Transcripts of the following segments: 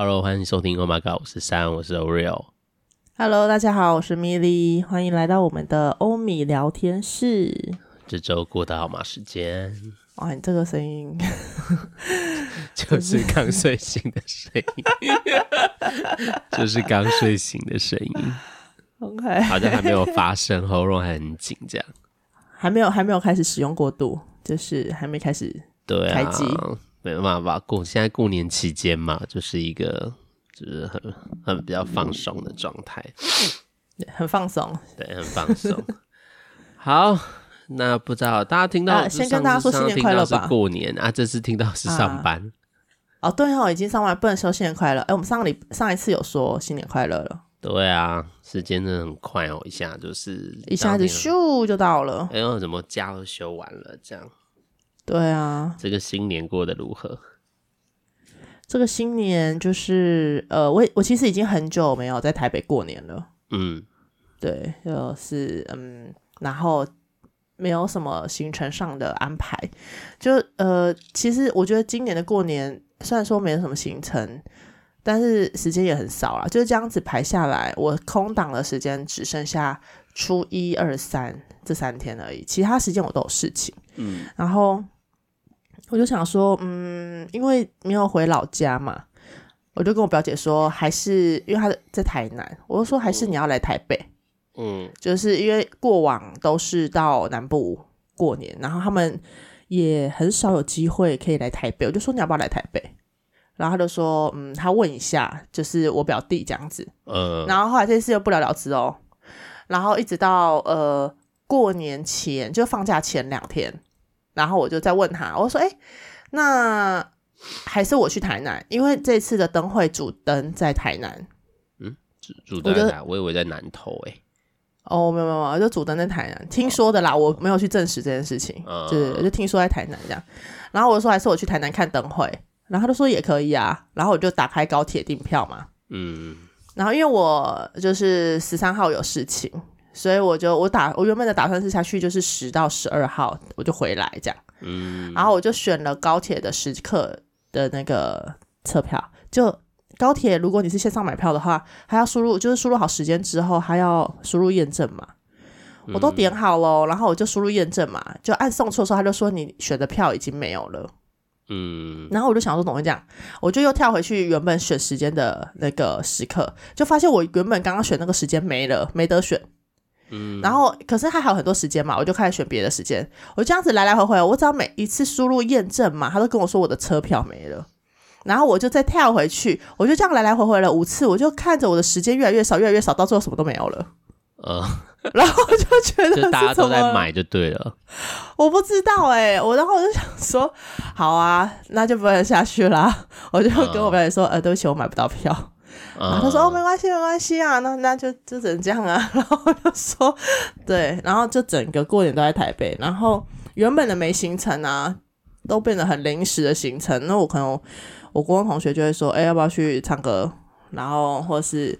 Hello，欢迎收听 Oh My God，我是三，我是 Oreo。Hello，大家好，我是 Milly，欢迎来到我们的欧米聊天室。这周过得好吗？时间？哇，你这个声音 就是刚睡醒的声音，就是刚睡醒的声音。OK，好像还没有发声，喉咙还很紧，这样。还没有，还没有开始使用过度，就是还没开始对开机。没办法过，现在过年期间嘛，就是一个就是很很比较放松的状态，很放松，对，很放松。好，那不知道大家听到、啊，先跟大家说新年快乐吧。过年啊，这次听到是上班。啊、哦，对哦，已经上班，不能说新年快乐。哎，我们上个礼上一次有说新年快乐了。对啊，时间真的很快哦，一下就是一下子咻就到了。哎呦，怎么假都休完了，这样。对啊，这个新年过得如何？这个新年就是呃，我我其实已经很久没有在台北过年了。嗯，对，就是嗯，然后没有什么行程上的安排，就呃，其实我觉得今年的过年虽然说没有什么行程，但是时间也很少啊，就是这样子排下来，我空档的时间只剩下初一、二、三这三天而已，其他时间我都有事情。嗯，然后。我就想说，嗯，因为没有回老家嘛，我就跟我表姐说，还是因为她在台南，我就说还是你要来台北，嗯，就是因为过往都是到南部过年，然后他们也很少有机会可以来台北，我就说你要不要来台北？然后他就说，嗯，他问一下，就是我表弟这样子，嗯，然后后来这件事又不了了之哦，然后一直到呃过年前就放假前两天。然后我就再问他，我说：“哎，那还是我去台南，因为这次的灯会主灯在台南。嗯，主主灯在哪？我以为在南投哎。哦，没有没有没有，就主灯在台南，听说的啦，我没有去证实这件事情，嗯、就就听说在台南这样。然后我就说还是我去台南看灯会，然后他就说也可以啊。然后我就打开高铁订票嘛。嗯。然后因为我就是十三号有事情。”所以我就我打我原本的打算是下去就是十到十二号我就回来这样，嗯，然后我就选了高铁的时刻的那个车票。就高铁如果你是线上买票的话，还要输入就是输入好时间之后还要输入验证码，我都点好了，然后我就输入验证码，就按送错的时候他就说你选的票已经没有了，嗯，然后我就想说怎么会这样，我就又跳回去原本选时间的那个时刻，就发现我原本刚刚选那个时间没了，没得选。嗯，然后可是他还有很多时间嘛，我就开始选别的时间。我这样子来来回回，我只要每一次输入验证嘛，他都跟我说我的车票没了，然后我就再跳回去，我就这样来来回回了五次，我就看着我的时间越来越少，越来越少，到最后什么都没有了。嗯，然后我就觉得大家都在买就对了。我不知道哎、欸，我然后我就想说，好啊，那就不能下去啦。我就跟我表姐说，呃，对不起，我买不到票。然后他说：“哦，没关系，没关系啊，那那就就只能这样啊。”然后我就说：“对。”然后就整个过年都在台北，然后原本的没行程啊，都变得很临时的行程。那我可能我国中同学就会说：“哎，要不要去唱歌？”然后或是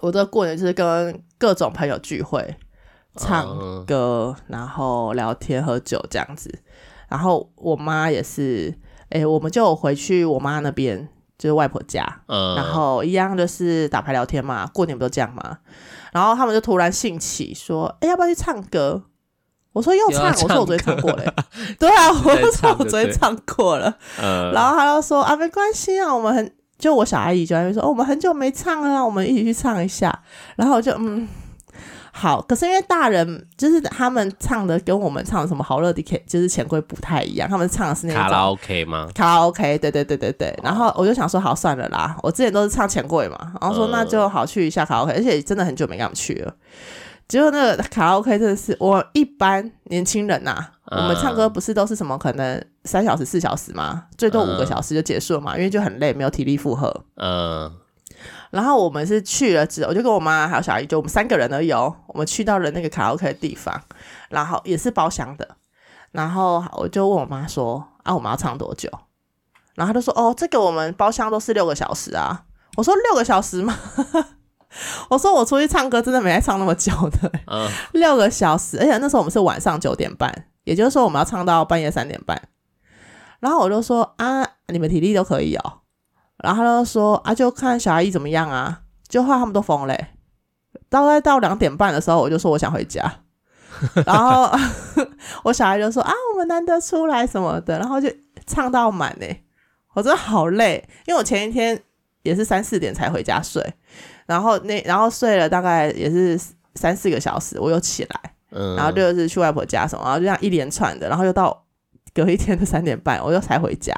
我这过年就是跟各种朋友聚会，唱歌，然后聊天、喝酒这样子。然后我妈也是，哎，我们就回去我妈那边。就是外婆家，嗯，然后一样就是打牌聊天嘛，过年不都这样嘛？然后他们就突然兴起说：“哎，要不要去唱歌？”我说：“又唱。唱”我说：“ 我昨天唱过了。”对啊，我说：“我昨天唱过了。”嗯，然后他就说：“啊，没关系啊，我们很……就我小阿姨就会说：‘哦，我们很久没唱了，我们一起去唱一下。’然后我就嗯。”好，可是因为大人就是他们唱的跟我们唱的什么好乐迪 K 就是钱柜不太一样，他们唱的是那种卡拉 OK 吗？卡拉 OK，对对对对对。然后我就想说，好算了啦，我之前都是唱钱柜嘛，然后说那就好去一下卡拉 OK，而且真的很久没跟他们去了。结果那个卡拉 OK 真的是我一般年轻人呐、啊，我们唱歌不是都是什么可能三小时四小时吗？最多五个小时就结束了嘛，因为就很累，没有体力负荷。嗯。然后我们是去了之后，我就跟我妈还有小姨，就我们三个人而已哦。我们去到了那个卡拉 OK 的地方，然后也是包厢的。然后我就问我妈说：“啊，我们要唱多久？”然后她就说：“哦，这个我们包厢都是六个小时啊。”我说：“六个小时吗？” 我说：“我出去唱歌真的没爱唱那么久的。”嗯，六个小时，而且那时候我们是晚上九点半，也就是说我们要唱到半夜三点半。然后我就说：“啊，你们体力都可以哦。”然后他就说啊，就看小阿姨怎么样啊，就后来他们都疯嘞、欸。大概到两点半的时候，我就说我想回家，然后 我小孩就说啊，我们难得出来什么的，然后就唱到满嘞、欸。我真的好累，因为我前一天也是三四点才回家睡，然后那然后睡了大概也是三四个小时，我又起来，然后就是去外婆家什么，然后就这样一连串的，然后又到隔一天的三点半，我又才回家。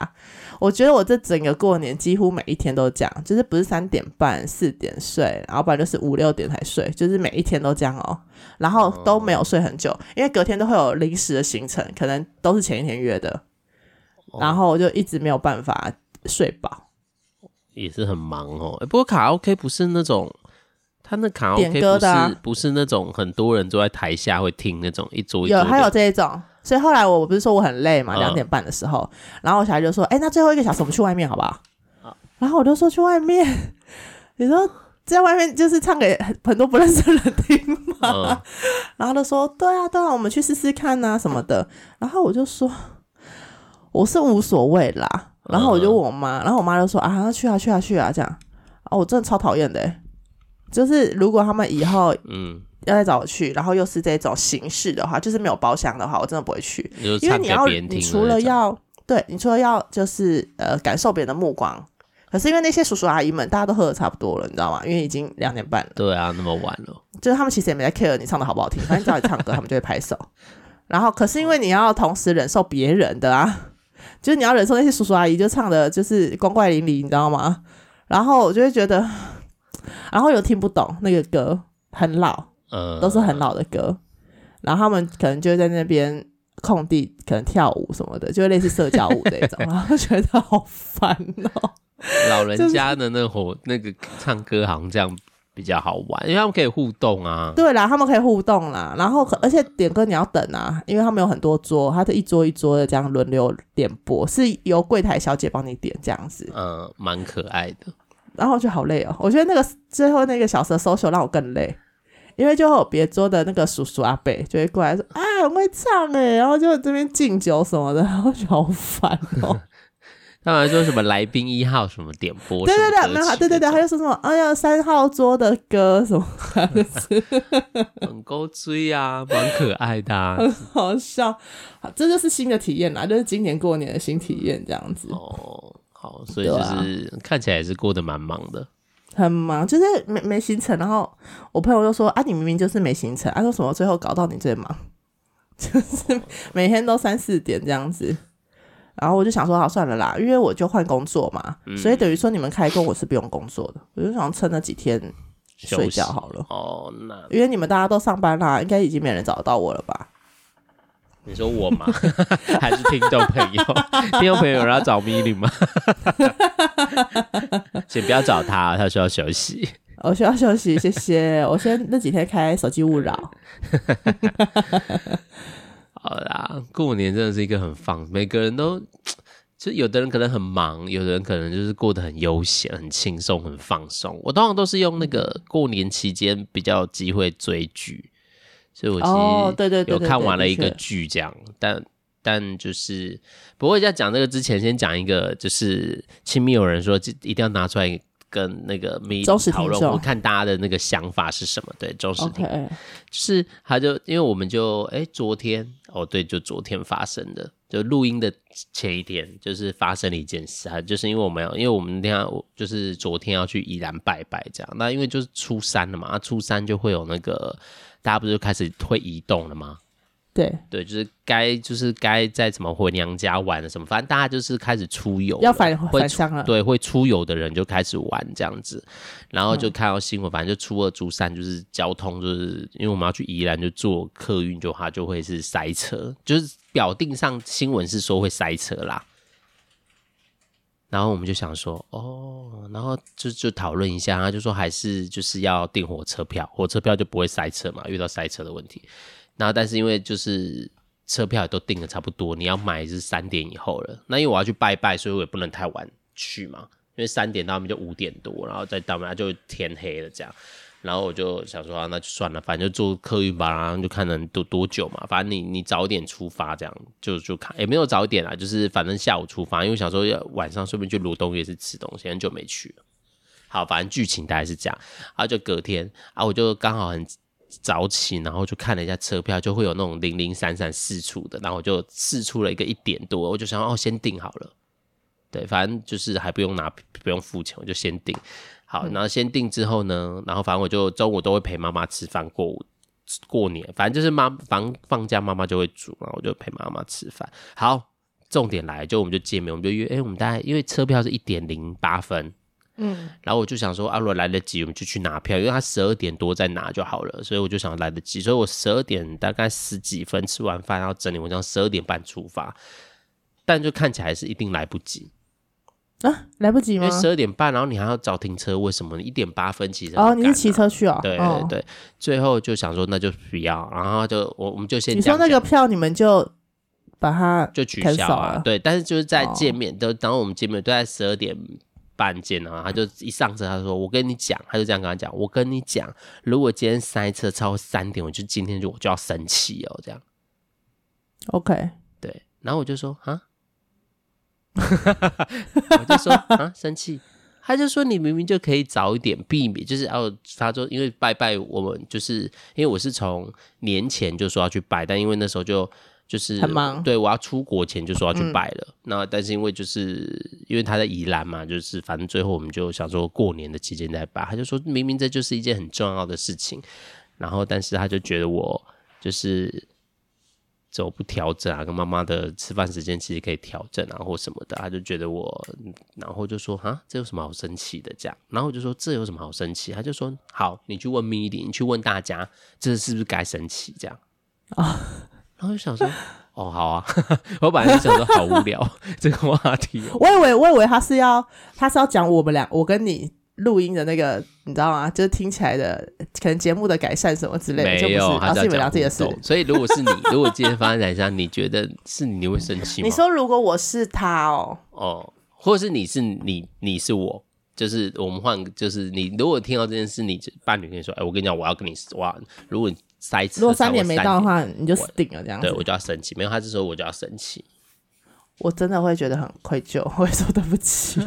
我觉得我这整个过年几乎每一天都这样，就是不是三点半四点睡，然后不然就是五六点才睡，就是每一天都这样哦，然后都没有睡很久，因为隔天都会有临时的行程，可能都是前一天约的，然后我就一直没有办法睡饱，也是很忙哦。不过卡拉 OK 不是那种，他那卡拉 OK 不是啊，不是那种很多人坐在台下会听那种一桌一桌，有还有这一种。所以后来我不是说我很累嘛，两点半的时候，嗯、然后我小孩就说：“哎、欸，那最后一个小时我们去外面好不好？”嗯、然后我就说：“去外面，你说在外面就是唱给很多不认识的人听嘛。嗯” 然后他说：“对啊，对啊，我们去试试看啊什么的。”然后我就说：“我是无所谓啦。”然后我就问我妈，然后我妈就说：“啊，去啊，去啊，去啊，这样。”哦，我真的超讨厌的，就是如果他们以后嗯。要再找我去，然后又是这种形式的话，就是没有包厢的话，我真的不会去，因为你要你除了要对你除了要就是呃感受别人的目光，可是因为那些叔叔阿姨们大家都喝的差不多了，你知道吗？因为已经两点半了。对啊，那么晚了，就是他们其实也没在 care 你唱的好不好听，反正只要你唱歌，他们就会拍手。然后可是因为你要同时忍受别人的啊，就是你要忍受那些叔叔阿姨就唱的就是光怪陆离，你知道吗？然后我就会觉得，然后又听不懂那个歌，很老。呃，都是很老的歌，然后他们可能就在那边空地，可能跳舞什么的，就类似社交舞这种，然后觉得好烦哦。老人家的那会那个唱歌好像这样比较好玩，因为他们可以互动啊。对啦，他们可以互动啦，然后而且点歌你要等啊，因为他们有很多桌，他是一桌一桌的这样轮流点播，是由柜台小姐帮你点这样子。嗯，蛮可爱的。然后就好累哦，我觉得那个最后那个小时的 social 让我更累。因为就会有别桌的那个叔叔阿伯就会过来说啊，很会唱哎，然后就这边敬酒什么的，然后就好烦哦。他们还说什么来宾一号什么点播，对对对，没有，对对对，他就说什么哎呀三号桌的歌什么，很勾追啊，蛮可爱的，啊，很好笑。这就是新的体验啦，就是今年过年的新体验这样子。哦，好，所以就是看起来也是过得蛮忙的。很忙，就是没没行程，然后我朋友就说：“啊，你明明就是没行程，啊，说什么最后搞到你最忙，就是每天都三四点这样子。”然后我就想说：“好算了啦，因为我就换工作嘛，嗯、所以等于说你们开工我是不用工作的，我就想撑那几天睡觉好了。哦，那因为你们大家都上班啦，应该已经没人找得到我了吧？”你说我吗？还是听众朋友？听众朋友有人要找咪咪吗？请不要找他，他需要休息。我需要休息，谢谢。我先那几天开手机勿扰。好啦，过年真的是一个很放，每个人都就有的人可能很忙，有的人可能就是过得很悠闲、很轻松、很放松。我通常都是用那个过年期间比较有机会追剧。所以我其实有看完了一个剧，这样，但但就是，不过在讲这个之前，先讲一个，就是亲密友人说，一定要拿出来跟那个咪讨论，我看大家的那个想法是什么？对，忠实听，okay. 就是他就因为我们就哎、欸，昨天哦，对，就昨天发生的，就录音的前一天，就是发生了一件事啊，就是因为我们要，因为我们那天就是昨天要去宜兰拜拜，这样，那因为就是初三了嘛，初三就会有那个。大家不是就开始会移动了吗？对对，就是该就是该在什么回娘家玩了什么，反正大家就是开始出游，要返返乡了。对，会出游的人就开始玩这样子，然后就看到新闻，嗯、反正就初二、初三就是交通，就是因为我们要去宜兰，就坐客运，就它就会是塞车，就是表定上新闻是说会塞车啦。然后我们就想说，哦，然后就就讨论一下，他就说还是就是要订火车票，火车票就不会塞车嘛，遇到塞车的问题。然后但是因为就是车票也都订的差不多，你要买是三点以后了。那因为我要去拜拜，所以我也不能太晚去嘛，因为三点到那边就五点多，然后再到那就天黑了这样。然后我就想说，那就算了，反正就坐客运吧，然后就看能多多久嘛。反正你你早点出发，这样就就看也没有早点啦，就是反正下午出发，因为想说要晚上顺便去罗东夜市吃东西，很久没去了。好，反正剧情大概是这样。然后就隔天啊，我就刚好很早起，然后就看了一下车票，就会有那种零零散散四处的，然后我就释出了一个一点多，我就想哦，先订好了。对，反正就是还不用拿，不用付钱，我就先订。好，然后先订之后呢，然后反正我就中午都会陪妈妈吃饭过过年，反正就是妈放放假妈妈就会煮，然后我就陪妈妈吃饭。好，重点来，就我们就见面，我们就约，哎，我们大概因为车票是一点零八分，嗯，然后我就想说，啊，如果来得及，我们就去拿票，因为他十二点多再拿就好了，所以我就想来得及，所以我十二点大概十几分吃完饭，然后整理，文章十二点半出发，但就看起来是一定来不及。啊，来不及吗？因为十二点半，然后你还要找停车，为什么？你一点八分其实哦，你是骑车去哦？对对对，哦、最后就想说那就不要，然后就我我们就先你说那个票，你们就把它就取消啊？对，但是就是在见面都，然后、哦、我们见面都在十二点半见，然后他就一上车，他说我跟你讲，他就这样跟他讲，我跟你讲，如果今天塞车超过三点，我就今天就我就要生气哦，这样。OK，对，然后我就说啊。我就说啊，生气，他就说你明明就可以早一点避免，就是哦，他说因为拜拜，我们就是因为我是从年前就说要去拜，但因为那时候就就是很忙，对，我要出国前就说要去拜了。嗯、那但是因为就是因为他在宜兰嘛，就是反正最后我们就想说过年的期间再拜，他就说明明这就是一件很重要的事情，然后但是他就觉得我就是。走不调整啊，跟妈妈的吃饭时间其实可以调整啊，或什么的，他就觉得我，然后就说啊，这有什么好生气的？这样，然后我就说这有什么好生气？他就说好，你去问 Milly，你去问大家，这是不是该生气？这样啊，然后就想说，哦，好啊，我本来就想说好无聊 这个话题，我以为我以为他是要他是要讲我们俩，我跟你。录音的那个你知道吗？就是听起来的可能节目的改善什么之类的，没有，就不是，他是你们聊自己的事。所以如果是你，如果今天发生在上，你觉得是你，你会生气吗？你说如果我是他哦，哦，或者是你是你，你是我，就是我们换，就是你如果听到这件事，你伴侣跟你说，哎，我跟你讲，我要跟你哇，如果你塞车，如果三年没到的话，你就死定了这样子，对我就要生气。没有他这时候我就要生气。我真的会觉得很愧疚，我会说对不起。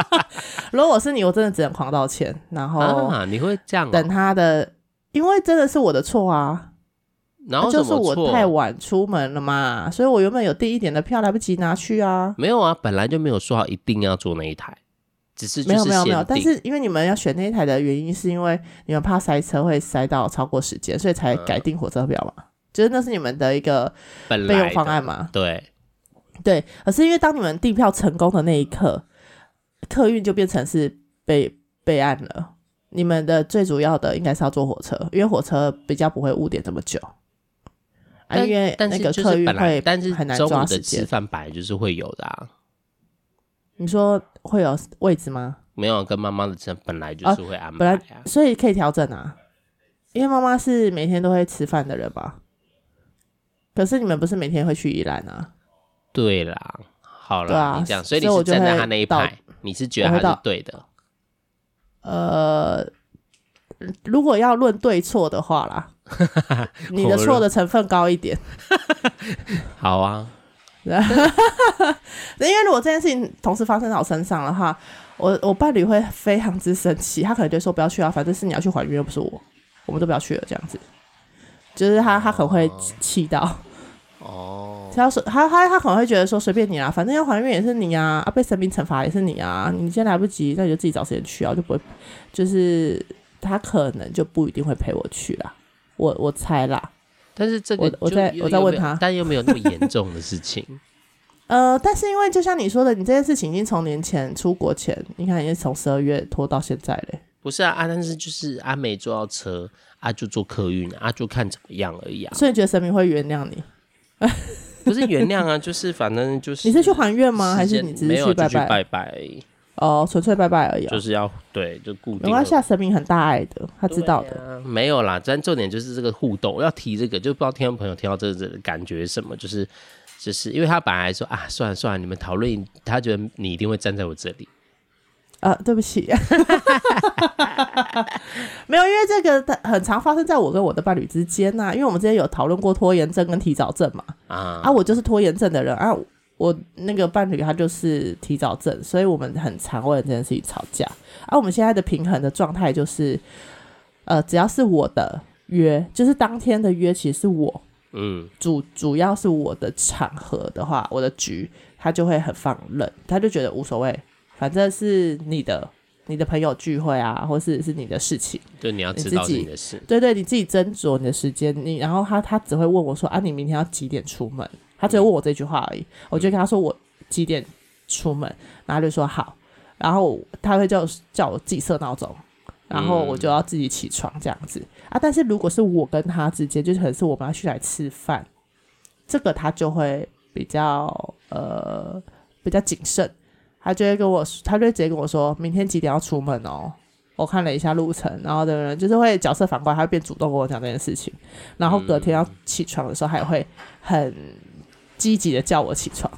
如果我是你，我真的只能狂道歉。然后啊，你会这样等他的，因为真的是我的错啊。然后就是我太晚出门了嘛，所以我原本有订一点的票来不及拿去啊。没有啊，本来就没有说好一定要坐那一台，只是，是没有没有没有。但是因为你们要选那一台的原因，是因为你们怕塞车会塞到超过时间，所以才改订火车票嘛。嗯、就是那是你们的一个备用方案嘛？对。对，可是因为当你们订票成功的那一刻，客运就变成是备备案了。你们的最主要的应该是要坐火车，因为火车比较不会误点这么久。啊，因为那个客运会，但是很难抓时间。吃饭本来就是会有的啊。你说会有位置吗？没有，跟妈妈的吃本来就是会安排啊，本来所以可以调整啊。因为妈妈是每天都会吃饭的人吧？可是你们不是每天会去宜兰啊？对啦，好了，啊、你这样，所以你是站在他那一派，你是觉得他是对的。呃，如果要论对错的话啦，你的错的成分高一点。好啊，因为如果这件事情同时发生在我身上的话，我我伴侣会非常之生气，他可能就说不要去啊，反正是你要去怀孕，又不是我，我们都不要去了，这样子，就是他他可能会气到。哦。他说他他他可能会觉得说随便你啊，反正要还愿也是你啊，啊被神明惩罚也是你啊，你先来不及，那你就自己找时间去啊，就不会，就是他可能就不一定会陪我去啦，我我猜啦。但是这个我我在我在问他，但又没有那么严重的事情。呃，但是因为就像你说的，你这件事情已经从年前出国前，你看已经从十二月拖到现在嘞。不是啊，啊，但是就是阿美坐到车，啊就坐客运，啊就看怎么样而已啊。所以你觉得神明会原谅你？不是原谅啊，就是反正就是。你是去还愿吗？还是你只是去拜拜？拜拜。哦，纯粹拜拜而已。就是要对，就固定。没关系，神明很大爱的，他知道的。啊、没有啦，但重点就是这个互动，要提这个，就不知道听众朋友听到这个感觉什么，就是就是因为他本来说啊，算了算了，你们讨论，他觉得你一定会站在我这里。呃，对不起，没有，因为这个很常发生在我跟我的伴侣之间呐、啊。因为我们之前有讨论过拖延症跟提早症嘛。啊，啊，我就是拖延症的人，啊，我那个伴侣他就是提早症，所以我们很常为了这件事情吵架。啊，我们现在的平衡的状态就是，呃，只要是我的约，就是当天的约，其实是我，嗯，主主要是我的场合的话，我的局，他就会很放任，他就觉得无所谓。反正是你的，你的朋友聚会啊，或是是你的事情，对，你要知道你的事，对对，你自己斟酌你的时间。你然后他他只会问我说啊，你明天要几点出门？他只会问我这句话而已。嗯、我就跟他说我几点出门，然后他就说好。然后他会叫叫我自己设闹钟，然后我就要自己起床这样子、嗯、啊。但是如果是我跟他之间，就是可能是我们要去来吃饭，这个他就会比较呃比较谨慎。他就会跟我，他就会直接跟我说，明天几点要出门哦。我看了一下路程，然后的人就是会角色反过来，他会变主动跟我讲这件事情。然后隔天要起床的时候，还会很积极的叫我起床。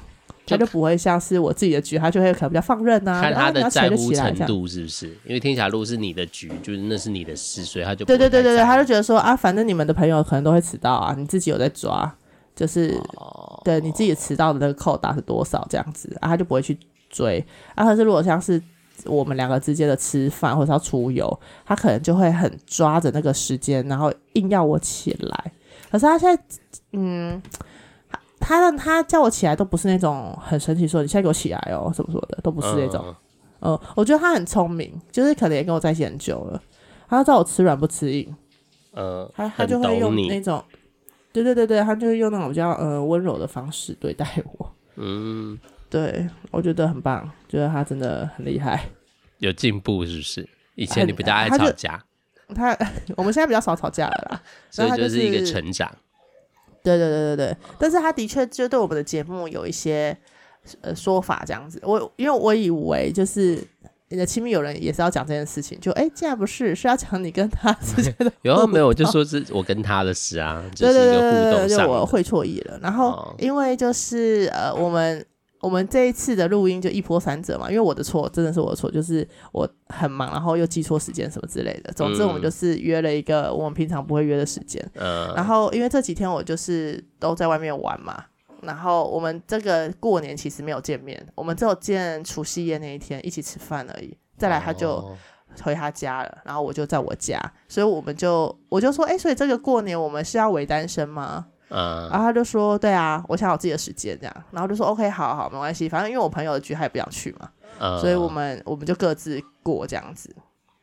他就不会像是我自己的局，他就会可能比较放任啊。看他的在乎程度是不是？因为听起来如果是你的局，就是那是你的事，所以他就对对对对对，他就觉得说啊，反正你们的朋友可能都会迟到啊，你自己有在抓，就是、哦、对你自己迟到的那个扣打是多少这样子啊，他就不会去。追啊，可是如果像是我们两个之间的吃饭或者要出游，他可能就会很抓着那个时间，然后硬要我起来。可是他现在，嗯，他让他叫我起来都不是那种很神奇说你现在给我起来哦什么什么的，都不是那种。嗯、呃，我觉得他很聪明，就是可能也跟我在一起很久了，他要知道我吃软不吃硬。嗯，他他就会用那种，对对对对，他就会用那种比较呃温柔的方式对待我。嗯。对，我觉得很棒，觉得他真的很厉害，有进步是不是？以前你比较爱吵架，他，他 我们现在比较少吵架了啦，所以就是一个成长。对对对对对，但是他的确就对我们的节目有一些呃说法这样子，我因为我以为就是你的亲密友人也是要讲这件事情，就哎，竟然不是，是要讲你跟他之间的 有没有？我就说是我跟他的事啊，就是一个互动上，对对对对，我会错意了。然后因为就是呃我们。我们这一次的录音就一波三折嘛，因为我的错真的是我的错，就是我很忙，然后又记错时间什么之类的。总之，我们就是约了一个我们平常不会约的时间。嗯。然后，因为这几天我就是都在外面玩嘛，然后我们这个过年其实没有见面，我们只有见除夕夜那一天一起吃饭而已。再来，他就回他家了，然后我就在我家，所以我们就我就说，哎，所以这个过年我们是要伪单身吗？嗯，然后他就说：“对啊，我想有自己的时间这样。”然后就说：“OK，好好，没关系，反正因为我朋友的局他也不想去嘛，嗯、所以我们我们就各自过这样子。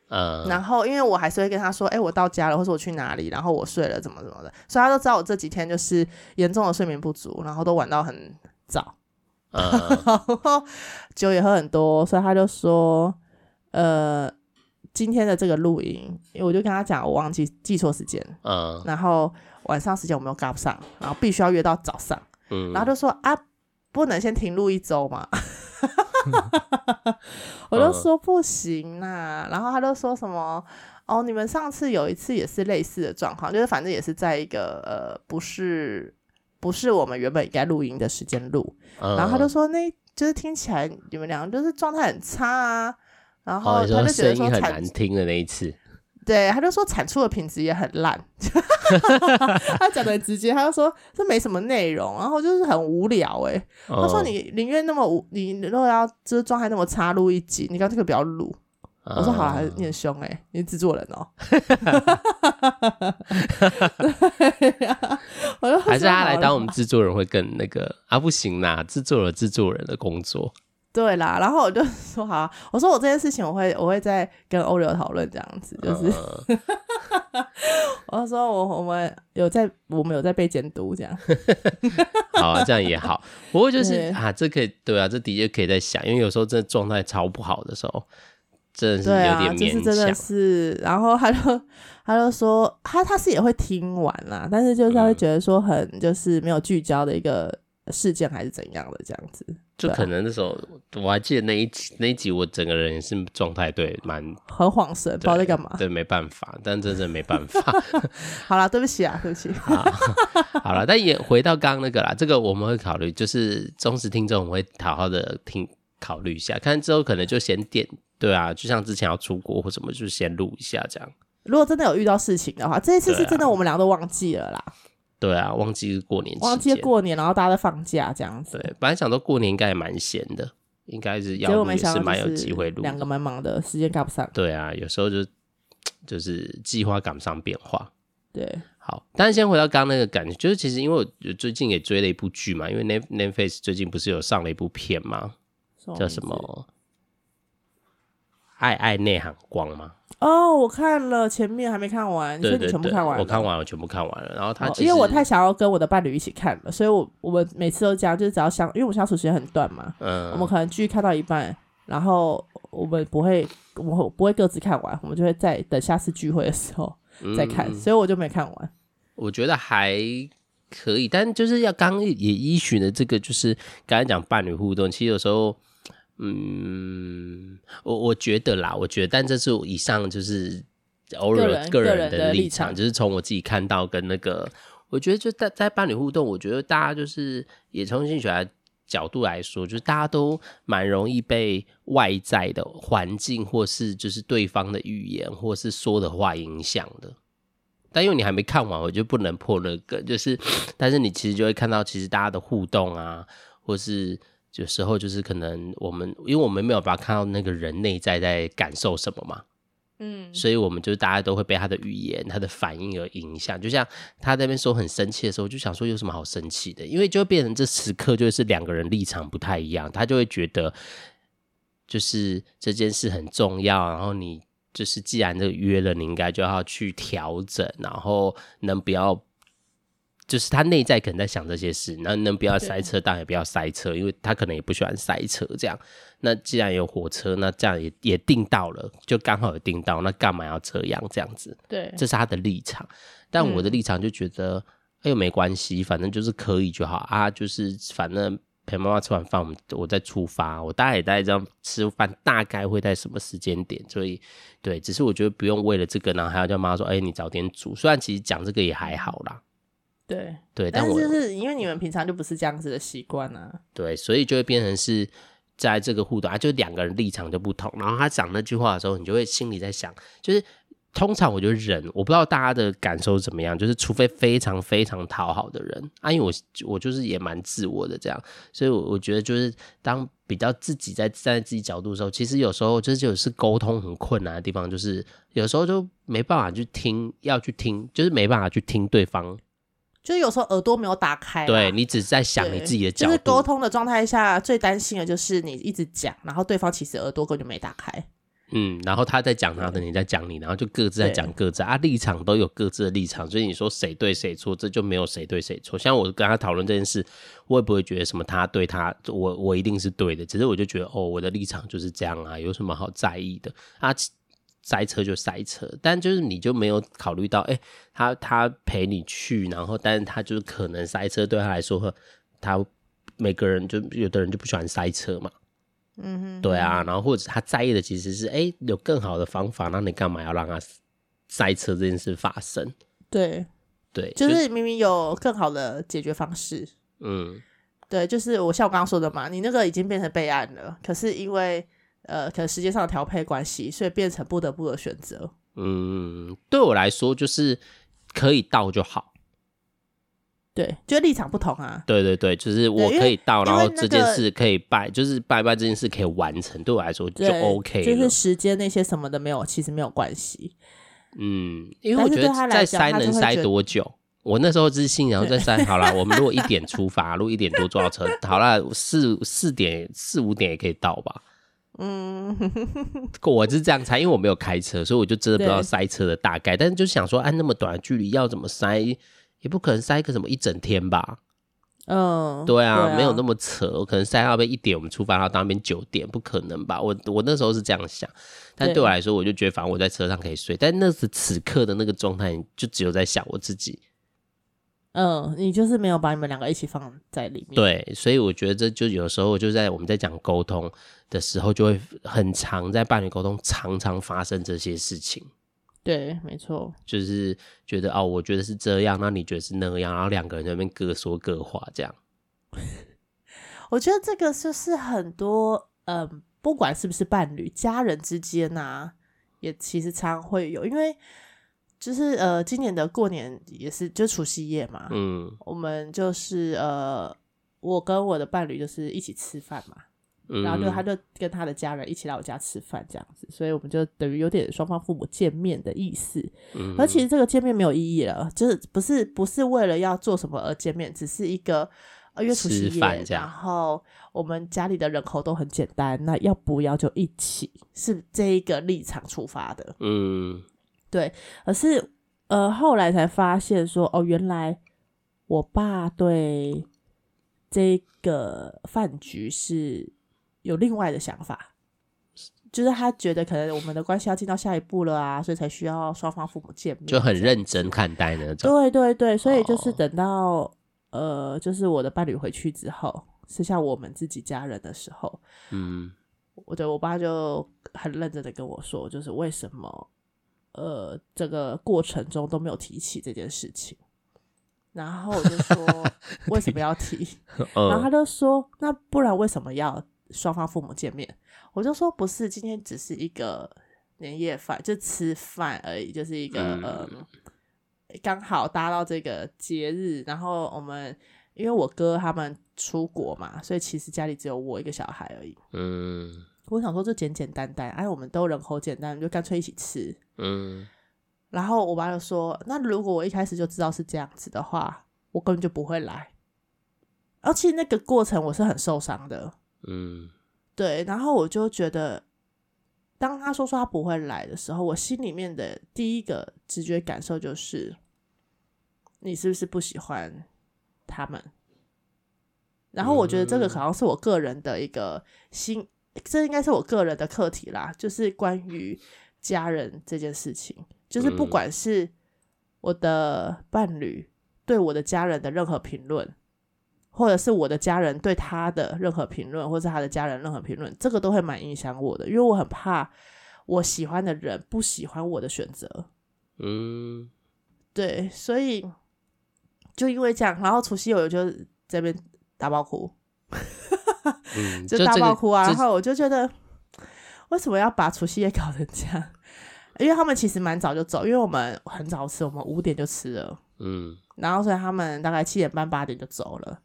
嗯，然后因为我还是会跟他说：‘哎，我到家了，或者我去哪里，然后我睡了，怎么怎么的。’所以他都知道我这几天就是严重的睡眠不足，然后都玩到很早，嗯、然后酒也喝很多，所以他就说：‘呃，今天的这个录音，因为我就跟他讲，我忘记记错时间，嗯，然后。”晚上时间我们又赶不上，然后必须要约到早上，嗯、然后就说啊，不能先停录一周嘛，我就说不行啦，嗯、然后他就说什么哦，你们上次有一次也是类似的状况，就是反正也是在一个呃，不是不是我们原本应该录音的时间录，嗯、然后他就说那就是听起来你们两个就是状态很差啊，然后他就觉得说声音很难听的那一次。对，他就说产出的品质也很烂，他讲的很直接，他就说这没什么内容，然后就是很无聊哎。哦、他说你宁愿那么无，你如果要就是状态那么差，录一集，你刚这个不要录。哦、我说好了，你很凶哎，你是制作人哦。我说还是他来当我们制作人会更那个啊？不行啦，制作了制作人的工作。对啦，然后我就 说好、啊，我说我这件事情我会我会再跟欧流讨论这样子，就是，呃、我说我我们有在我们有在被监督这样，好啊，这样也好。不过就是啊，这可以对啊，这的确可以再想，因为有时候真的状态超不好的时候，真的是有点勉强。就是真的是，然后他就他就说他他是也会听完啦，但是就是他会觉得说很就是没有聚焦的一个事件还是怎样的这样子。就可能那时候，我还记得那一集，那一集我整个人也是状态对，蛮很恍神，不知道在干嘛。对，没办法，但真的没办法。好了，对不起啊，对不起。好了，但也回到刚刚那个啦，这个我们会考虑，就是忠实听众，我们会好好的听考虑一下，看之后可能就先点，对啊，就像之前要出国或什么，就先录一下这样。如果真的有遇到事情的话，这一次是真的，我们俩都忘记了啦。对啊，忘记过年，忘记过年，然后大家都放假这样子。对，本来想说过年应该也蛮闲的，应该是要录也是蛮有机会录。两个蛮忙的，时间赶不上。对啊，有时候就就是计划赶不上变化。对，好，但是先回到刚刚那个感觉，就是其实因为我最近也追了一部剧嘛，因为 Netflix 最近不是有上了一部片吗？叫什么？爱爱内涵光吗？哦，我看了前面还没看完，所以你全部看完了。我看完了，我全部看完了。然后他、哦、因为我太想要跟我的伴侣一起看了，所以我我们每次都这样，就是只要相，因为我们相处时间很短嘛，嗯，我们可能剧看到一半，然后我们不会，我不会各自看完，我们就会再等下次聚会的时候再看，嗯、所以我就没看完。我觉得还可以，但就是要刚也依循的这个，就是刚才讲伴侣互动，其实有时候。嗯，我我觉得啦，我觉得，但这是以上就是偶尔个人的立场，就是从我自己看到跟那个，我觉得就在在伴侣互动，我觉得大家就是也从心理学角度来说，就是大家都蛮容易被外在的环境或是就是对方的语言或是说的话影响的。但因为你还没看完，我就不能破那个，就是，但是你其实就会看到，其实大家的互动啊，或是。有时候就是可能我们，因为我们没有办法看到那个人内在在感受什么嘛，嗯，所以我们就大家都会被他的语言、他的反应而影响。就像他在那边说很生气的时候，就想说有什么好生气的？因为就会变成这时刻就是两个人立场不太一样，他就会觉得就是这件事很重要，然后你就是既然这个约了，你应该就要去调整，然后能不要。就是他内在可能在想这些事，那能不要塞车，当然也不要塞车，因为他可能也不喜欢塞车。这样，那既然有火车，那这样也也订到了，就刚好有订到，那干嘛要这样？这样子，对，这是他的立场。但我的立场就觉得，哎呦，没关系，反正就是可以就好啊，就是反正陪妈妈吃完饭，我们我再出发，我大概也大概这样吃饭，大概会在什么时间点？所以，对，只是我觉得不用为了这个，然后还要叫妈妈说，哎，你早点煮。虽然其实讲这个也还好啦。对对，但是就是因为你们平常就不是这样子的习惯啊。对，所以就会变成是在这个互动啊，就两个人立场就不同。然后他讲那句话的时候，你就会心里在想，就是通常我觉得人，我不知道大家的感受怎么样，就是除非非常非常讨好的人啊，因为我我就是也蛮自我的这样，所以我我觉得就是当比较自己在站在自己角度的时候，其实有时候就是就是沟通很困难的地方，就是有时候就没办法去听，要去听，就是没办法去听对方。就是有时候耳朵没有打开，对，你只是在想你自己的角度。就是沟通的状态下，最担心的就是你一直讲，然后对方其实耳朵根本就没打开。嗯，然后他在讲他的，你在讲你，然后就各自在讲各自啊，立场都有各自的立场，所以你说谁对谁错，这就没有谁对谁错。像我跟他讨论这件事，我也不会觉得什么他对他，我我一定是对的，只是我就觉得哦，我的立场就是这样啊，有什么好在意的啊？塞车就塞车，但就是你就没有考虑到，哎、欸，他他陪你去，然后但是他就是可能塞车，对他来说，他每个人就有的人就不喜欢塞车嘛，嗯哼，对啊，然后或者他在意的其实是，哎、欸，有更好的方法，那你干嘛要让他塞车这件事发生？对，对，就是明明有更好的解决方式，嗯，对，就是我像我刚刚说的嘛，你那个已经变成备案了，可是因为。呃，可能时间上的调配关系，所以变成不得不的选择。嗯，对我来说就是可以到就好。对，就立场不同啊。对对对，就是我可以到，然后这件事可以拜，就是拜拜这件事可以完成，对我来说就 OK。就是时间那些什么的没有，其实没有关系。嗯，因为我觉得再塞能塞多久？我那时候自信，然后再塞好了。我们如果一点出发，如果一点多坐到车，好了，四四点四五点也可以到吧。嗯，我是这样猜，因为我没有开车，所以我就真的不知道塞车的大概。但是就想说，按那么短的距离要怎么塞，也不可能塞个什么一整天吧？嗯，对啊，对啊，没有那么扯，我可能塞到那边一点，我们出发，到那边九点，不可能吧？我我那时候是这样想，但对我来说，我就觉得反正我在车上可以睡，但那时此刻的那个状态，就只有在想我自己。嗯，你就是没有把你们两个一起放在里面。对，所以我觉得这就有时候就在我们在讲沟通的时候，就会很常在伴侣沟通，常常发生这些事情。对，没错，就是觉得哦，我觉得是这样，那你觉得是那样，然后两个人在那边各说各话，这样。我觉得这个就是很多嗯、呃，不管是不是伴侣，家人之间呐、啊，也其实常会有，因为就是呃，今年的过年也是就除夕夜嘛，嗯，我们就是呃，我跟我的伴侣就是一起吃饭嘛。然后就他就跟他的家人一起来我家吃饭这样子，所以我们就等于有点双方父母见面的意思。嗯，而其实这个见面没有意义了，就是不是不是为了要做什么而见面，只是一个呃约除夕夜，然后我们家里的人口都很简单，那要不要就一起？是这一个立场出发的。嗯，对。可是呃后来才发现说，哦，原来我爸对这个饭局是。有另外的想法，就是他觉得可能我们的关系要进到下一步了啊，所以才需要双方父母见面，就很认真看待那种。对对对，所以就是等到、哦、呃，就是我的伴侣回去之后，剩下我们自己家人的时候，嗯，我的我爸就很认真的跟我说，就是为什么呃这个过程中都没有提起这件事情，然后我就说 为什么要提，然后他就说那不然为什么要？双方父母见面，我就说不是，今天只是一个年夜饭，就吃饭而已，就是一个呃，刚好搭到这个节日。然后我们因为我哥他们出国嘛，所以其实家里只有我一个小孩而已。嗯，我想说就简简单单，哎，我们都人口简单，就干脆一起吃。嗯，然后我爸就说，那如果我一开始就知道是这样子的话，我根本就不会来。而且那个过程我是很受伤的。嗯，对，然后我就觉得，当他说说他不会来的时候，我心里面的第一个直觉感受就是，你是不是不喜欢他们？然后我觉得这个好像是我个人的一个心，这应该是我个人的课题啦，就是关于家人这件事情，就是不管是我的伴侣对我的家人的任何评论。或者是我的家人对他的任何评论，或者是他的家人任何评论，这个都会蛮影响我的，因为我很怕我喜欢的人不喜欢我的选择。嗯，对，所以就因为这样，然后除夕我就这边打包哭，嗯、就大爆哭啊！然后我就觉得，为什么要把除夕夜搞成这样？因为他们其实蛮早就走，因为我们很早吃，我们五点就吃了，嗯，然后所以他们大概七点半八点就走了。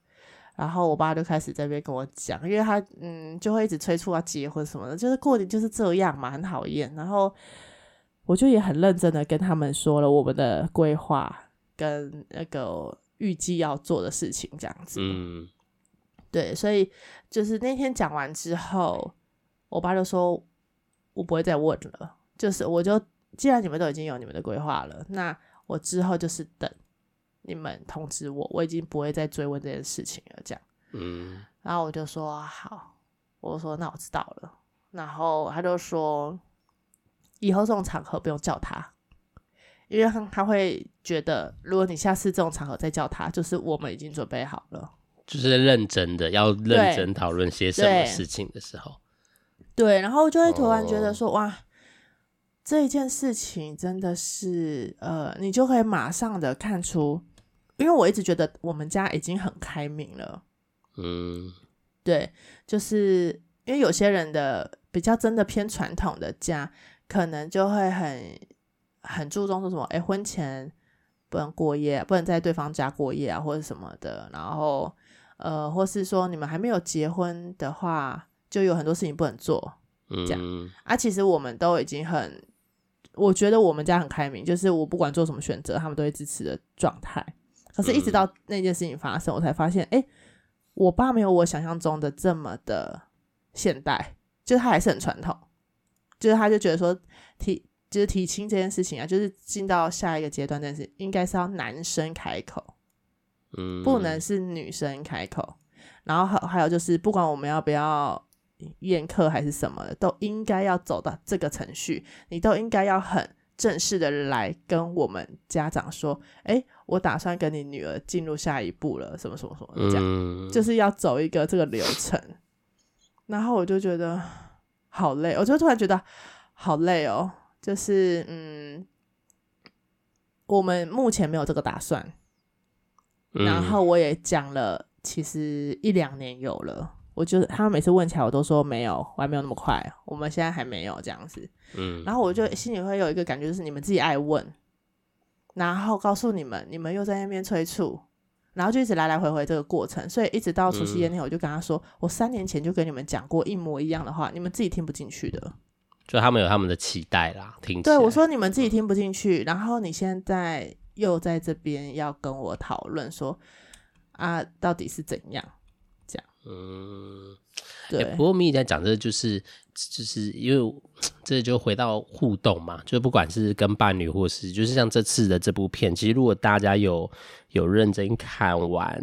然后我爸就开始在那边跟我讲，因为他嗯就会一直催促他结婚什么的，就是过年就是这样嘛，很讨厌。然后我就也很认真的跟他们说了我们的规划跟那个预计要做的事情，这样子。嗯，对，所以就是那天讲完之后，我爸就说，我不会再问了，就是我就既然你们都已经有你们的规划了，那我之后就是等。你们通知我，我已经不会再追问这件事情了。这样，嗯，然后我就说好，我说那我知道了。然后他就说，以后这种场合不用叫他，因为他他会觉得，如果你下次这种场合再叫他，就是我们已经准备好了，就是认真的要认真讨论些什么事情的时候，对，然后就会突然觉得说，哦、哇。这一件事情真的是，呃，你就可以马上的看出，因为我一直觉得我们家已经很开明了，嗯，对，就是因为有些人的比较真的偏传统的家，可能就会很很注重说什么，哎，婚前不能过夜，不能在对方家过夜啊，或者什么的，然后，呃，或是说你们还没有结婚的话，就有很多事情不能做，这样，嗯，啊，其实我们都已经很。我觉得我们家很开明，就是我不管做什么选择，他们都会支持的状态。可是，一直到那件事情发生，嗯、我才发现，哎、欸，我爸没有我想象中的这么的现代，就是他还是很传统，就是他就觉得说提就是提亲这件事情啊，就是进到下一个阶段，但是应该是要男生开口，嗯，不能是女生开口。然后还还有就是，不管我们要不要。宴客还是什么的，都应该要走到这个程序，你都应该要很正式的来跟我们家长说，哎，我打算跟你女儿进入下一步了，什么什么什么这样，嗯、就是要走一个这个流程。然后我就觉得好累，我就突然觉得好累哦，就是嗯，我们目前没有这个打算。然后我也讲了，其实一两年有了。我就他们每次问起来，我都说没有，我还没有那么快，我们现在还没有这样子。嗯，然后我就心里会有一个感觉，就是你们自己爱问，然后告诉你们，你们又在那边催促，然后就一直来来回回这个过程，所以一直到除夕夜那天，我就跟他说，嗯、我三年前就跟你们讲过一模一样的话，你们自己听不进去的。就他们有他们的期待啦，听。对，我说你们自己听不进去，然后你现在又在这边要跟我讨论说啊，到底是怎样？嗯，对。欸、不过米米在讲的就是。就是因为这就回到互动嘛，就不管是跟伴侣，或是就是像这次的这部片，其实如果大家有有认真看完，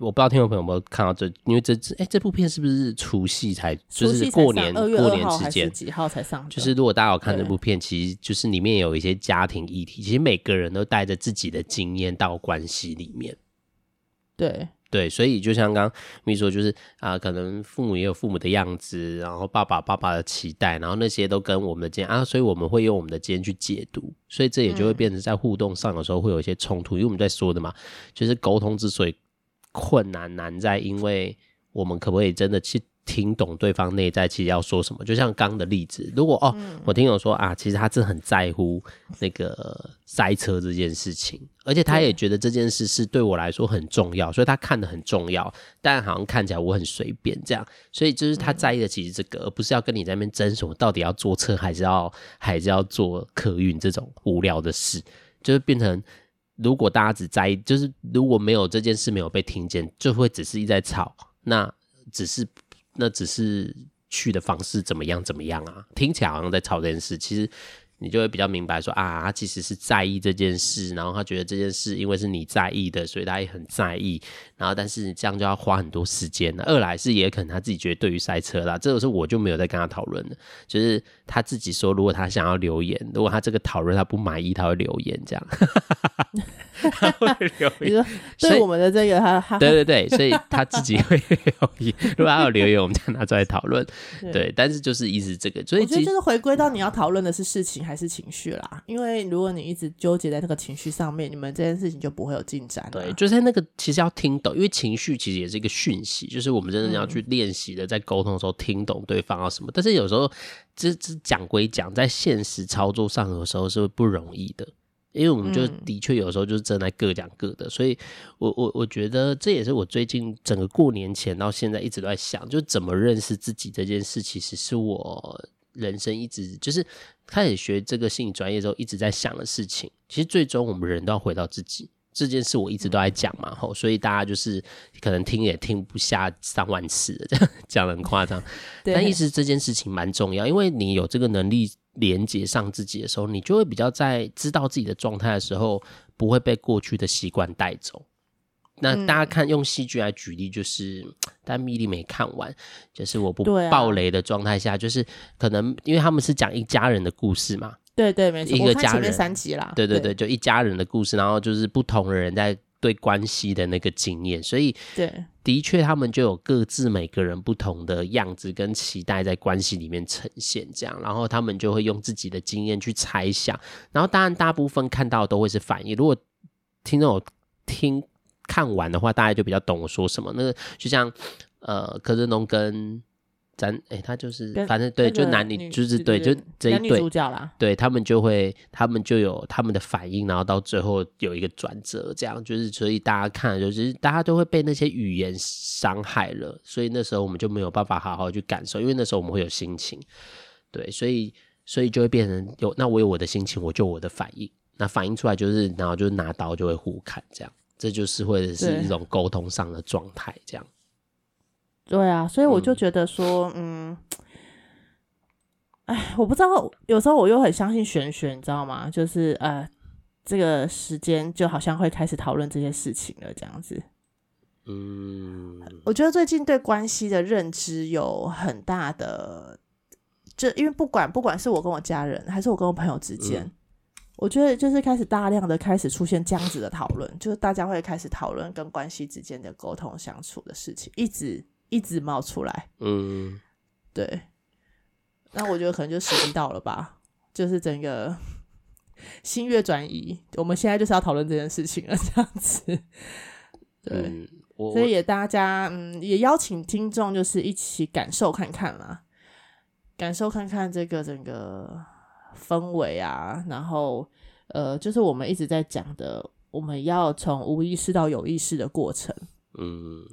我不知道听众朋友有没有看到这，因为这次哎、欸，这部片是不是除夕才，就是过年过年时间几号才上？就是如果大家有看这部片，其实就是里面有一些家庭议题，其实每个人都带着自己的经验到关系里面，对。对，所以就像刚刚秘说，就是啊、呃，可能父母也有父母的样子，然后爸爸爸爸的期待，然后那些都跟我们的经验啊，所以我们会用我们的经验去解读，所以这也就会变成在互动上的时候会有一些冲突，嗯、因为我们在说的嘛，就是沟通之所以困难难在，因为我们可不可以真的去。听懂对方内在其实要说什么，就像刚的例子，如果哦，嗯、我听友说啊，其实他真的很在乎那个塞车这件事情，而且他也觉得这件事是对我来说很重要，所以他看得很重要，但好像看起来我很随便这样，所以就是他在意的其实这个，而不是要跟你在那边争什么到底要坐车还是要还是要坐客运这种无聊的事，就是变成如果大家只在意，就是如果没有这件事没有被听见，就会只是一直在吵，那只是。那只是去的方式怎么样怎么样啊？听起来好像在吵这件事，其实你就会比较明白说啊，他其实是在意这件事，然后他觉得这件事因为是你在意的，所以他也很在意。然后但是这样就要花很多时间了。二来是也可能他自己觉得对于塞车啦，这个是我就没有在跟他讨论了，就是他自己说，如果他想要留言，如果他这个讨论他不满意，他会留言这样。他会留言，对我们的这个他，他对对对，所以他自己会留言。如果他有留言，我们再拿出来讨论。对，对，但是就是一直这个，所以我觉得就是回归到你要讨论的是事情还是情绪啦。因为如果你一直纠结在那个情绪上面，你们这件事情就不会有进展。对，就是那个其实要听懂，因为情绪其实也是一个讯息，就是我们真的要去练习的，在沟通的时候听懂对方要什么。但是有时候这这讲归讲，在现实操作上有时候是会不容易的。因为我们就的确有时候就是正在各讲各的，嗯、所以我我我觉得这也是我最近整个过年前到现在一直都在想，就怎么认识自己这件事，其实是我人生一直就是开始学这个心理专业之后一直在想的事情。其实最终我们人都要回到自己这件事，我一直都在讲嘛，吼，所以大家就是可能听也听不下三万次了，这样讲得很夸张，但意思这件事情蛮重要，因为你有这个能力。连接上自己的时候，你就会比较在知道自己的状态的时候，不会被过去的习惯带走。那大家看，用戏剧来举例，就是，嗯、但米莉没看完，就是我不爆雷的状态下，啊、就是可能因为他们是讲一家人的故事嘛，对对，没错，一个家人三集啦，对对对，就一家人的故事，然后就是不同的人在。对关系的那个经验，所以对，的确他们就有各自每个人不同的样子跟期待在关系里面呈现，这样，然后他们就会用自己的经验去猜想，然后当然大部分看到都会是反应。如果听众听看完的话，大家就比较懂我说什么。那个就像呃柯震东跟。咱哎、欸，他就是反正对，就男女就是对，就这一对，对他们就会，他们就有他们的反应，然后到最后有一个转折，这样就是，所以大家看，就是大家都会被那些语言伤害了，所以那时候我们就没有办法好好去感受，因为那时候我们会有心情，对，所以所以就会变成有，那我有我的心情，我就我的反应，那反应出来就是，然后就拿刀就会互砍，这样，这就是会是一种沟通上的状态，这样。对啊，所以我就觉得说，嗯，哎，我不知道，有时候我又很相信玄学，你知道吗？就是呃，这个时间就好像会开始讨论这些事情了，这样子。嗯，我觉得最近对关系的认知有很大的，就因为不管不管是我跟我家人，还是我跟我朋友之间，嗯、我觉得就是开始大量的开始出现这样子的讨论，就是大家会开始讨论跟关系之间的沟通相处的事情，一直。一直冒出来，嗯，对，那我觉得可能就时机到了吧，就是整个心月转移，我们现在就是要讨论这件事情了，这样子，对，嗯，所以也大家嗯，也邀请听众就是一起感受看看啦，感受看看这个整个氛围啊，然后呃，就是我们一直在讲的，我们要从无意识到有意识的过程。嗯，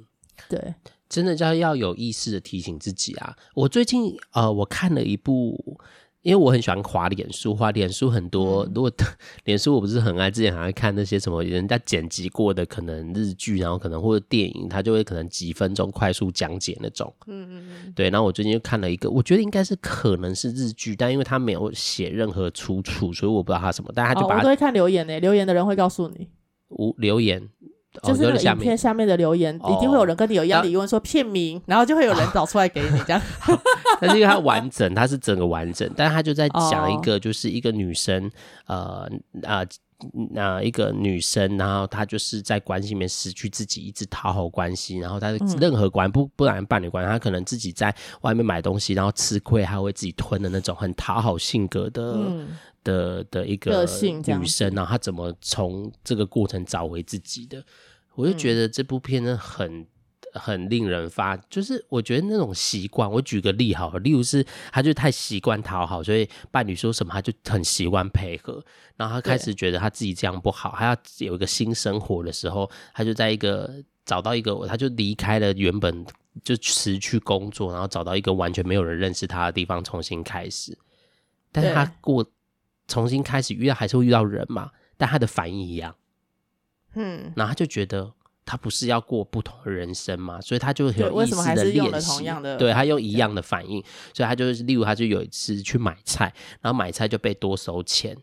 对，真的叫要有意识的提醒自己啊。我最近呃，我看了一部。因为我很喜欢滑脸书，滑脸书很多。嗯、如果 脸书我不是很爱，之前还会看那些什么人家剪辑过的可能日剧，然后可能或者电影，他就会可能几分钟快速讲解那种。嗯嗯嗯。对，然后我最近就看了一个，我觉得应该是可能是日剧，但因为他没有写任何出处，所以我不知道他什么。但他就把他、哦、我都会看留言呢，留言的人会告诉你。无留言。就是那个影片下面的留言，一定会有人跟你有一样的疑问，说片名，然后就会有人找出来给你这样。但是因为它完整，它是整个完整，但他就在讲一个，就是一个女生，呃呃呃，一个女生，然后她就是在关系里面失去自己，一直讨好关系，然后她任何关不不然伴侣关系，她可能自己在外面买东西，然后吃亏还会自己吞的那种很讨好性格的。嗯的的一个女生，然后她怎么从这个过程找回自己的？我就觉得这部片呢，很很令人发，就是我觉得那种习惯。我举个例好了，例如是他就太习惯讨好，所以伴侣说什么，他就很习惯配合。然后他开始觉得他自己这样不好，他要有一个新生活的时候，他就在一个找到一个，他就离开了原本就辞去工作，然后找到一个完全没有人认识他的地方重新开始。但是他过。重新开始遇到还是会遇到人嘛，但他的反应一样，嗯，然后他就觉得他不是要过不同的人生嘛，所以他就很有意思的练习，对，他用一样的反应，所以他就是例如他就有一次去买菜，然后买菜就被多收钱，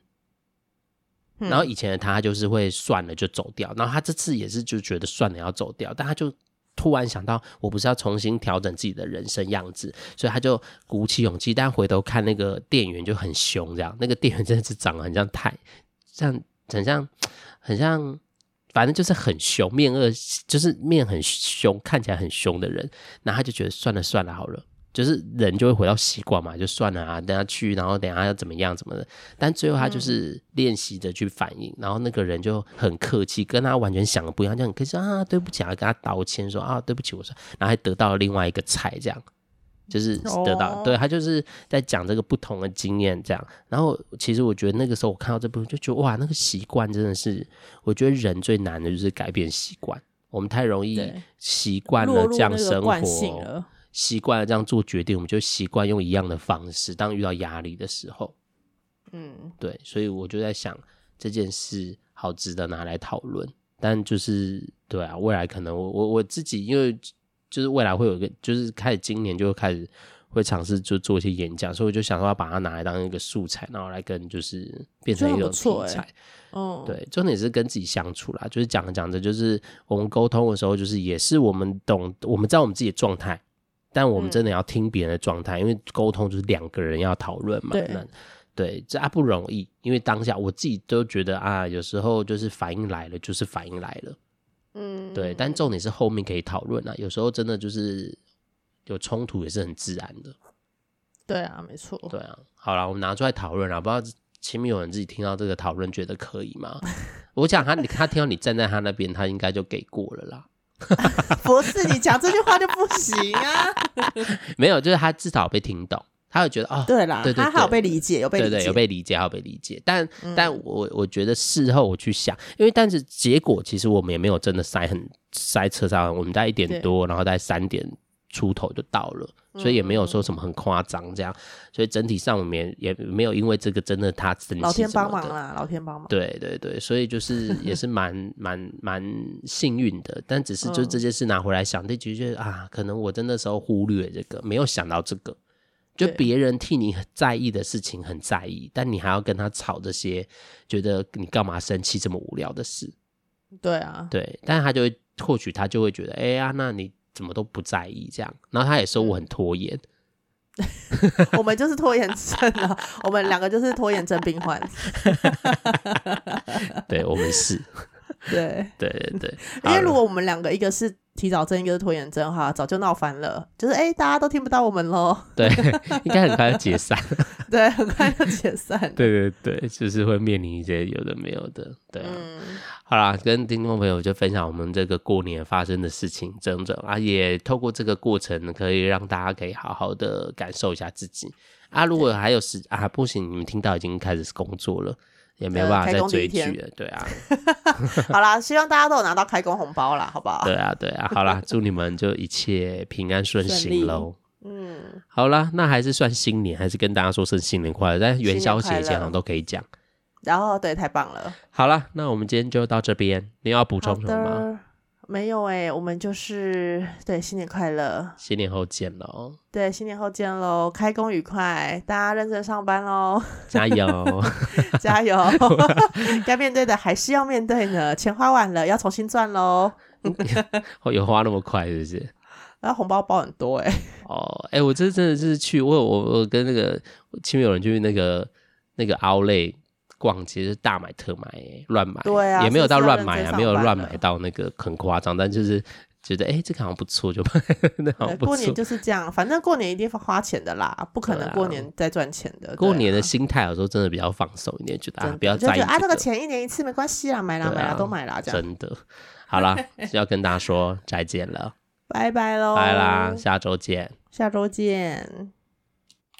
然后以前的他就是会算了就走掉，然后他这次也是就觉得算了要走掉，但他就。突然想到，我不是要重新调整自己的人生样子，所以他就鼓起勇气。但回头看那个店员就很凶，这样那个店员真的是长得很像太像，很像，很像，反正就是很凶，面恶，就是面很凶，看起来很凶的人。然后他就觉得算了算了，好了。就是人就会回到习惯嘛，就算了啊，等下去，然后等下要怎么样怎么的。但最后他就是练习着去反应，嗯、然后那个人就很客气，跟他完全想的不一样，就很客气啊，对不起啊，跟他道歉说啊，对不起，我说，然后还得到了另外一个菜，这样就是得到，哦、对他就是在讲这个不同的经验，这样。然后其实我觉得那个时候我看到这部分就觉得哇，那个习惯真的是，我觉得人最难的就是改变习惯，我们太容易习惯了这样生活。习惯了这样做决定，我们就习惯用一样的方式。当遇到压力的时候，嗯，对，所以我就在想这件事好值得拿来讨论。但就是对啊，未来可能我我我自己，因为就是未来会有一个，就是开始今年就会开始会尝试就做一些演讲，所以我就想说要把它拿来当一个素材，然后来跟就是变成一个题材。哦，对，重点是跟自己相处啦，就是讲着讲着，就是我们沟通的时候，就是也是我们懂，我们知道我们自己的状态。但我们真的要听别人的状态，嗯、因为沟通就是两个人要讨论嘛。对，这啊不容易，因为当下我自己都觉得啊，有时候就是反应来了，就是反应来了。嗯，对。但重点是后面可以讨论啊，有时候真的就是有冲突也是很自然的。对啊，没错。对啊，好了，我们拿出来讨论啊，不知道前面有人自己听到这个讨论觉得可以吗？我讲他，他听到你站在他那边，他应该就给过了啦。不是你讲这句话就不行啊！没有，就是他至少被听懂，他会觉得哦，对啦，对对，他有被理解，有被理解，对对，有被理解，有被理解。但、嗯、但我我觉得事后我去想，因为但是结果其实我们也没有真的塞很塞车上，我们在一点多，然后在三点出头就到了。所以也没有说什么很夸张这样，所以整体上我们也没有因为这个真的他。老天帮忙啦，老天帮忙。对对对，所以就是也是蛮 蛮蛮幸运的，但只是就这件事拿回来想，就觉得啊，可能我真的时候忽略这个，没有想到这个，就别人替你很在意的事情很在意，但你还要跟他吵这些，觉得你干嘛生气这么无聊的事？对啊，对，但是他就会或许他就会觉得，哎呀，那你。怎么都不在意这样，然后他也说我很拖延，嗯、我们就是拖延症啊，我们两个就是拖延症病患，对，我们是，对 对对对，因为如果我们两个一个是提早针，一个是拖延症哈，早就闹翻了。就是哎、欸，大家都听不到我们喽。对，应该很快就解散。对，很快就解散。对对对，就是会面临一些有的没有的。对啊。嗯、好啦，跟听众朋友就分享我们这个过年发生的事情，整整啊，也透过这个过程，可以让大家可以好好的感受一下自己啊。如果还有时啊，不行，你们听到已经开始工作了。也没有办法再追剧了，对啊。好啦，希望大家都有拿到开工红包啦，好不好？对啊，对啊，好啦，祝你们就一切平安顺心喽。嗯，好啦，那还是算新年，还是跟大家说声新年快乐，在元宵节前好像都可以讲。然后，对，太棒了。好啦，那我们今天就到这边，你要补充什么吗？没有哎、欸，我们就是对新年快乐，新年后见喽。对，新年后见喽，开工愉快，大家认真上班喽，加油，加油，该面对的还是要面对呢，钱花完了要重新赚喽。有花那么快是不是？那红包包很多哎、欸。哦，哎，我这真的是去，我我我跟那个前面有人就是那个那个 Outlet。逛街是大买特买、欸，乱买，对啊，也没有到乱买啊，没有乱买到那个很夸张，但就是觉得哎、欸，这个好像不错，就买。那好像不错。过年就是这样，反正过年一定花钱的啦，不可能过年再赚钱的。过年的心态有时候真的比较放松一点，觉得啊，不要在意、这个、啊，这个钱一年一次没关系啦，买啦、啊、买啦都买啦，这样真的。好了，要跟大家说再见了，拜拜喽，拜啦，下周见，下周见。